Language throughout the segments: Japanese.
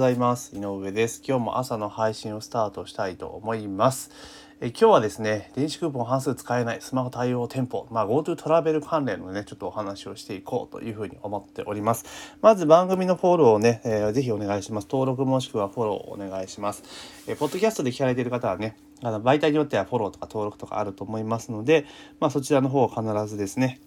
ございます。井上です。今日も朝の配信をスタートしたいと思います。え今日はですね電子クーポン半数使えないスマホ対応店舗、まあ、GoTo トラベル関連のねちょっとお話をしていこうというふうに思っております。まず番組のフォローをね、えー、ぜひお願いします。登録もしくはフォローをお願いします。えポッドキャストで聞かれている方はねあの媒体によってはフォローとか登録とかあると思いますので、まあ、そちらの方を必ずですね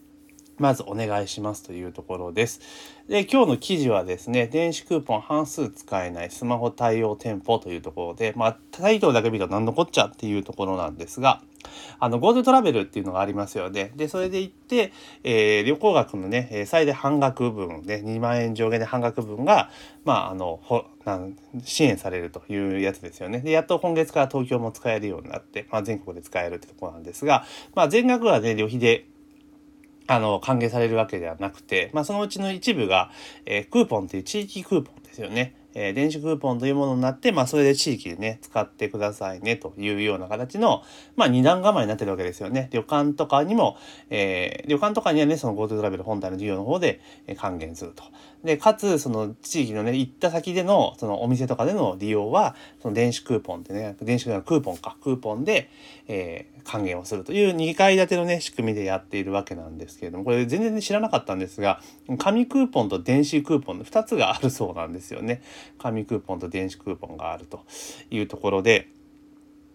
まずお願いしますというところです。で、今日の記事はですね、電子クーポン半数使えないスマホ対応店舗というところで、まあ、タイトルだけ見ると何のこっちゃっていうところなんですが、あの、GoTo トラベルっていうのがありますよね。で、それで行って、えー、旅行額のね、最大半額分で、2万円上限で半額分が、まあ、あの、ほなん支援されるというやつですよね。で、やっと今月から東京も使えるようになって、まあ、全国で使えるってとこなんですが、まあ、全額はね、旅費であの、歓迎されるわけではなくて、まあ、そのうちの一部が、えー、クーポンっていう地域クーポンですよね。えー、電子クーポンというものになって、まあ、それで地域でね、使ってくださいね、というような形の、まあ、二段構えになってるわけですよね。旅館とかにも、えー、旅館とかにはね、その GoTo トラベル本体の事業の方で、え還元すると。で、かつ、その地域のね、行った先での、そのお店とかでの利用は、その電子クーポンってね、電子クーポンか、クーポンで、えー、還元をするという2階建てのね、仕組みでやっているわけなんですけれども、これ全然知らなかったんですが、紙クーポンと電子クーポンの2つがあるそうなんですよね。紙クーポンと電子クーポンがあるというところで、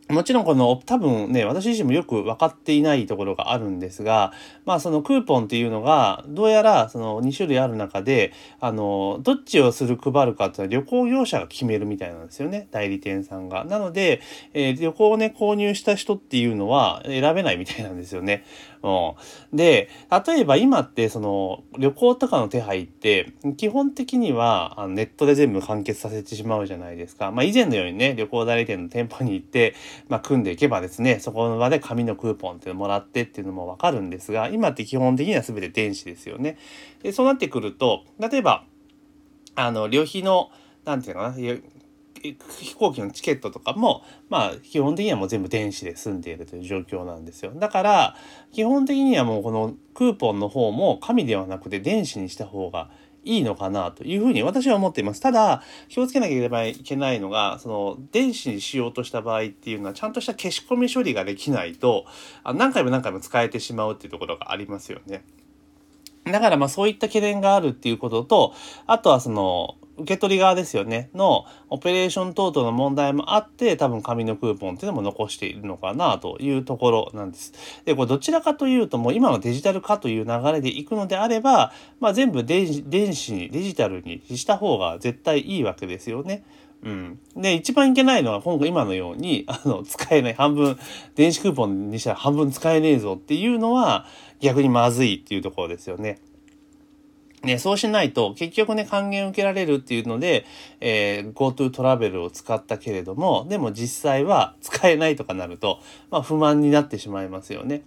もちろんこの多分ね、私自身もよく分かっていないところがあるんですが、まあそのクーポンっていうのが、どうやらその2種類ある中で、あの、どっちをする配るかっていうのは旅行業者が決めるみたいなんですよね、代理店さんが。なので、えー、旅行をね、購入した人っていうのは選べないみたいなんですよね。うん。で、例えば今ってその旅行とかの手配って、基本的にはネットで全部完結させてしまうじゃないですか。まあ以前のようにね、旅行代理店の店舗に行って、まあ、組んでいけばですねそこの場で紙のクーポンっていうのもらってっていうのも分かるんですが今って基本的には全て電子ですよね。でそうなってくると例えばあの旅費の何て言うのかな飛行機のチケットとかもまあ基本的にはもう全部電子で済んでいるという状況なんですよだから基本的にはもうこのクーポンの方も紙ではなくて電子にした方がいいのかなというふうに私は思っています。ただ、気をつけなければいけないのが、その、電子にしようとした場合っていうのは、ちゃんとした消し込み処理ができないと、何回も何回も使えてしまうっていうところがありますよね。だからまあそういった懸念があるっていうことと、あとはその、受け取り側ですよね、のオペレーション等々の問題もあって、多分紙のクーポンっていうのも残しているのかなというところなんです。で、これどちらかというと、もう今のデジタル化という流れでいくのであれば、まあ全部電子に、デジタルにした方が絶対いいわけですよね。うん。で、一番いけないのは、今後今のように、あの、使えない、半分、電子クーポンにしたら半分使えねえぞっていうのは、逆にまずいっていうところですよね。ね、そうしないと結局ね還元受けられるっていうので、えー、GoTo トラベルを使ったけれどもでも実際は使えないとかなると、まあ、不満になってしまいますよね。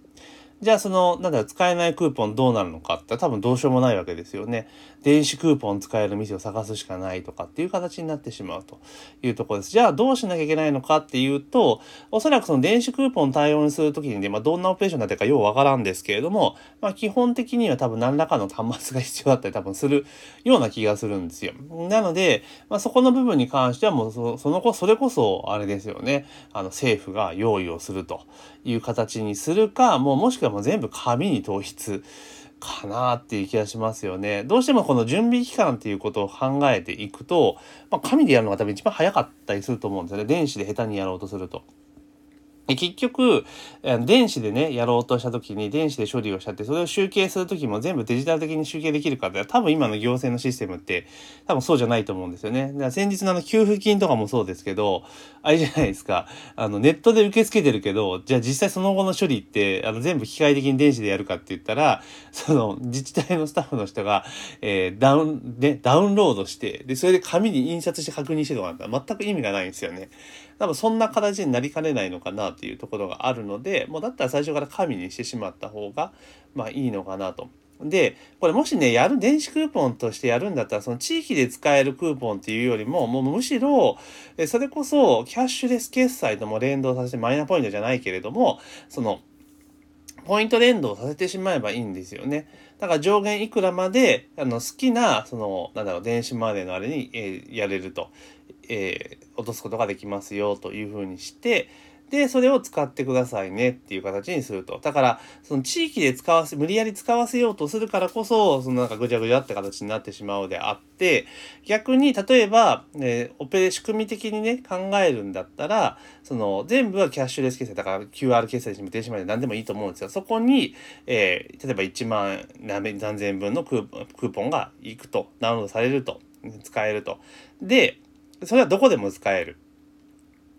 じゃあその、なんだ使えないクーポンどうなるのかって多分どうしようもないわけですよね。電子クーポン使える店を探すしかないとかっていう形になってしまうというところです。じゃあどうしなきゃいけないのかっていうと、おそらくその電子クーポン対応にするときにね、まあどんなオペレーションだってかようわからんですけれども、まあ基本的には多分何らかの端末が必要だったり多分するような気がするんですよ。なので、まあそこの部分に関してはもうそその子、それこそあれですよね。あの政府が用意をするという形にするか、もうもしくはもう全部紙に統一かなっていう気がしますよね。どうしてもこの準備期間っていうことを考えていくと、まあ、紙でやるのが多分一番早かったりすると思うんですよね。電子で下手にやろうとすると。結局、電子でね、やろうとした時に電子で処理をしちゃって、それを集計する時も全部デジタル的に集計できるかって多分今の行政のシステムって多分そうじゃないと思うんですよね。だから先日のあの給付金とかもそうですけど、あれじゃないですか。あのネットで受け付けてるけど、じゃあ実際その後の処理ってあの全部機械的に電子でやるかって言ったら、その自治体のスタッフの人が、えー、ダウン、ね、ダウンロードして、で、それで紙に印刷して確認してとかだったら全く意味がないんですよね。多分そんな形になりかねないのかなっていうところがあるのでもうだったら最初から紙にしてしまった方がまあいいのかなと。で、これもしね、やる、電子クーポンとしてやるんだったら、その地域で使えるクーポンっていうよりも、もうむしろ、それこそキャッシュレス決済とも連動させてマイナポイントじゃないけれども、その、ポイント連動させてしまえばいいんですよね。だから上限いくらまで、あの、好きな、その、なんだろう、電子マネーのあれに、えー、やれると、えー、落とすことができますよというふうにして、で、それを使ってくださいねっていう形にすると。だから、その地域で使わせ、無理やり使わせようとするからこそ、そのなんかぐちゃぐちゃって形になってしまうであって、逆に、例えば、えー、オペレ仕組み的にね、考えるんだったら、その、全部はキャッシュレス決済、だから QR 決済にも電子マネー何でもいいと思うんですよ。そこに、えー、例えば1万何千分のクーポンがいくと、ダウンロードされると、使えると。で、それはどこでも使える。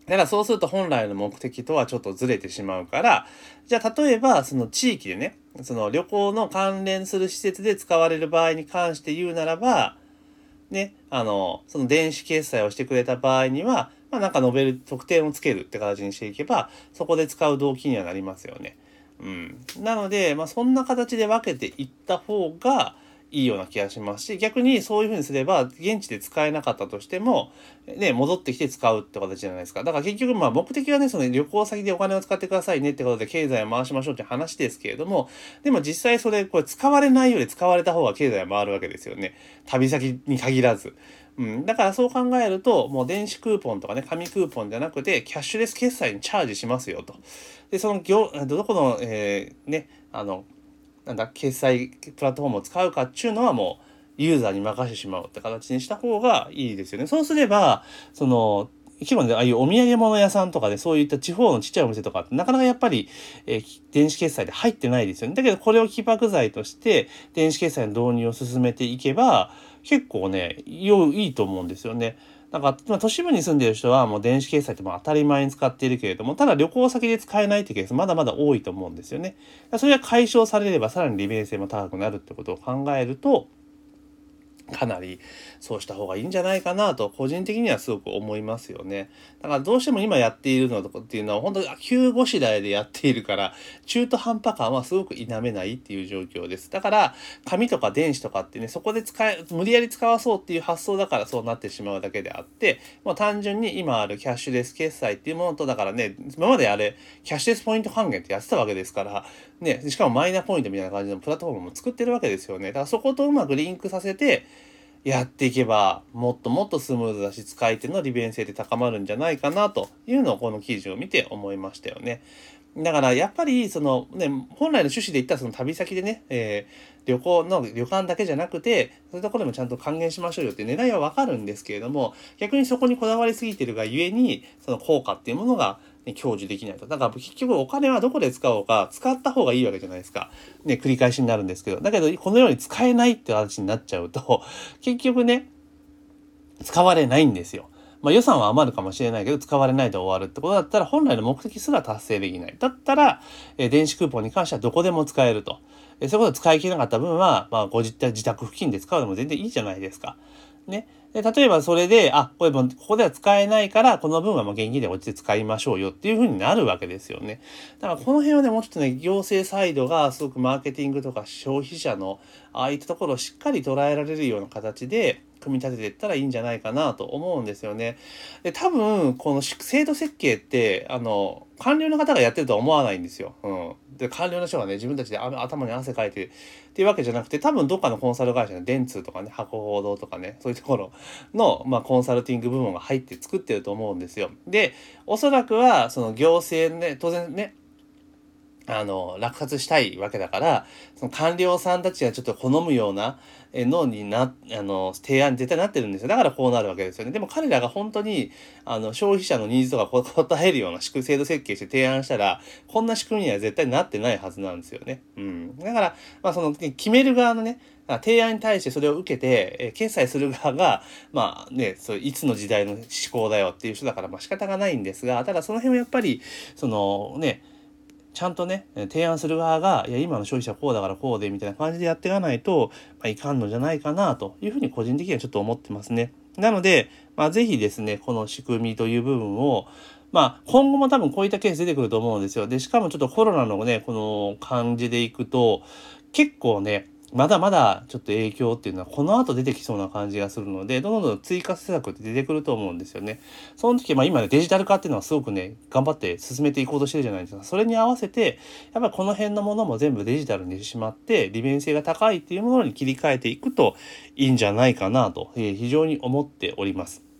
だからそうすると本来の目的とはちょっとずれてしまうから、じゃあ例えばその地域でね、その旅行の関連する施設で使われる場合に関して言うならば、ね、あの、その電子決済をしてくれた場合には、まあなんか述べる特典をつけるって形にしていけば、そこで使う動機にはなりますよね。うん。なので、まあそんな形で分けていった方が、いいような気がしますし逆にそういうふうにすれば現地で使えなかったとしても、ね、戻ってきて使うって形じゃないですかだから結局まあ目的はねその旅行先でお金を使ってくださいねってことで経済を回しましょうって話ですけれどもでも実際それこれ使われないより使われた方が経済は回るわけですよね旅先に限らず。うん、だからそう考えるともう電子クーポンとかね紙クーポンじゃなくてキャッシュレス決済にチャージしますよと。でその業どこの、えー、ねあのなんだ決済プラットフォームを使うかっていうのはもうユーザーに任せてしまうって形にした方がいいですよね。そうすればその一番でああいうお土産物屋さんとかでそういった地方のちっちゃいお店とかってなかなかやっぱり、えー、電子決済で入ってないですよね。だけどこれを起爆剤として電子決済の導入を進めていけば結構ね良いと思うんですよね。なんか、ま、都市部に住んでる人はもう電子決済っても当たり前に使っているけれども、ただ旅行先で使えないってケースまだまだ多いと思うんですよね。それが解消されればさらに利便性も高くなるってことを考えると、かなりそうした方がいいんじゃないかなと個人的にはすごく思いますよね。だからどうしても今やっているのとかっていうのは本当に急ごしらえでやっているから中途半端感はすごく否めないっていう状況です。だから紙とか電子とかってねそこで使え無理やり使わそうっていう発想だからそうなってしまうだけであってもう単純に今あるキャッシュレス決済っていうものとだからね今まであれキャッシュレスポイント還元ってやってたわけですからねしかもマイナポイントみたいな感じのプラットフォームも作ってるわけですよね。だからそことうまくリンクさせてやっていけばもっともっとスムーズだし使い手の利便性で高まるんじゃないかなというのをこの記事を見て思いましたよね。だからやっぱりそのね本来の趣旨で言ったらその旅先でね、えー、旅行の旅館だけじゃなくてそういうところでもちゃんと還元しましょうよって狙いはわかるんですけれども逆にそこにこだわりすぎてるがゆえにその効果っていうものがね、享受できないと。だから結局お金はどこで使おうか、使った方がいいわけじゃないですか。ね、繰り返しになるんですけど。だけど、このように使えないって話になっちゃうと、結局ね、使われないんですよ。まあ予算は余るかもしれないけど、使われないで終わるってことだったら、本来の目的すら達成できない。だったら、え電子クーポンに関してはどこでも使えると。えそういうこと使い切れなかった分は、まあ、ご自宅付近で使うのも全然いいじゃないですか。ね。で、例えばそれで、あ、これも、ここでは使えないから、この分はもう現金で落ちて使いましょうよっていう風になるわけですよね。だからこの辺はね、もうちょっとね、行政サイドがすごくマーケティングとか消費者の、ああいったところをしっかり捉えられるような形で、組み立てていったらいいんじゃないかなと思うんですよね。で、多分、この制度設計って、あの、官僚の方がやってるとは思わないんですよ。うん。で、官僚の人がね、自分たちで頭に汗かいてっていうわけじゃなくて、多分どっかのコンサル会社の電通とかね、箱報道とかね、そういうところの、まあ、コンサルティング部門が入って作ってると思うんですよ。で、おそらくは、その行政ね、当然ね、あの、落札したいわけだから、その官僚さんたちがちょっと好むようなのにな、あの、提案に絶対なってるんですよ。だからこうなるわけですよね。でも彼らが本当に、あの、消費者のニーズとか答えるような制度設計して提案したら、こんな仕組みには絶対なってないはずなんですよね。うん。だから、まあその、決める側のね、提案に対してそれを受けて、え決済する側が、まあね、そういつの時代の思考だよっていう人だから、まあ仕方がないんですが、ただその辺はやっぱり、そのね、ちゃんとね提案する側がいや今の消費者こうだからこうでみたいな感じでやっていかないと、まあ、いかんのじゃないかなというふうに個人的にはちょっと思ってますね。なので、まあ、ぜひですねこの仕組みという部分をまあ、今後も多分こういったケース出てくると思うんですよ。で、しかもちょっとコロナのね、この感じでいくと、結構ね、まだまだちょっと影響っていうのはこの後出てきそうな感じがするのでどんどん追加施策って出てくると思うんですよね。その時、まあ、今ねデジタル化っていうのはすごくね頑張って進めていこうとしてるじゃないですか。それに合わせてやっぱりこの辺のものも全部デジタルにしてしまって利便性が高いっていうものに切り替えていくといいんじゃないかなと、えー、非常に思っております。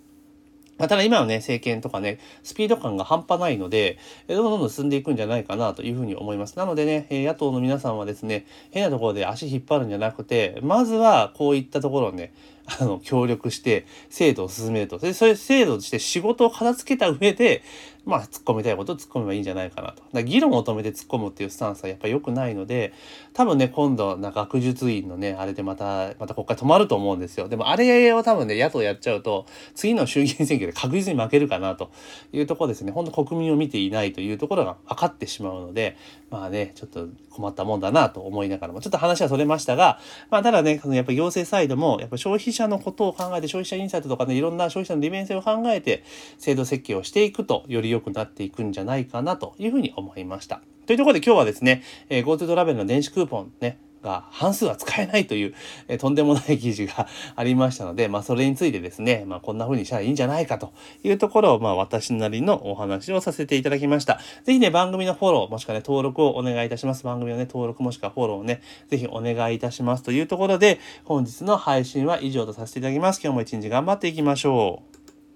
まあ、ただ今のね、政権とかね、スピード感が半端ないので、どんどんどん進んでいくんじゃないかなというふうに思います。なのでね、野党の皆さんはですね、変なところで足引っ張るんじゃなくて、まずはこういったところをね、あの、協力して制度を進めると。で、そういう制度として仕事を片付けた上で、まあ、突っ込みたいことを突っ込めばいいんじゃないかなと。だ議論を止めて突っ込むっていうスタンスはやっぱり良くないので、多分ね、今度、な学術院のね、あれでまた、また国会止まると思うんですよ。でも、あれを多分ね、野党やっちゃうと、次の衆議院選挙で確実に負けるかなというところですね。本当国民を見ていないというところが分かってしまうので、まあね、ちょっと困ったもんだなと思いながらも、ちょっと話はそれましたが、まあ、ただね、やっぱ行政サイドも、やっぱ消費者のことを考えて、消費者インサイトとかね、いろんな消費者の利便性を考えて、制度設計をしていくと、より良くなっていくんじゃないかなというふうに思いました。というところで今日はですね、え、GoTo トラベルの電子クーポンね、が半数は使えないという、えー、とんでもない記事がありましたので、まあ、それについてですね、まあ、こんな風にしたらいいんじゃないかというところを、まあ、私なりのお話をさせていただきました。ぜひね、番組のフォロー、もしくはね、登録をお願いいたします。番組のね、登録もしくはフォローをね、ぜひお願いいたしますというところで、本日の配信は以上とさせていただきます。今日も一日頑張っていきましょう。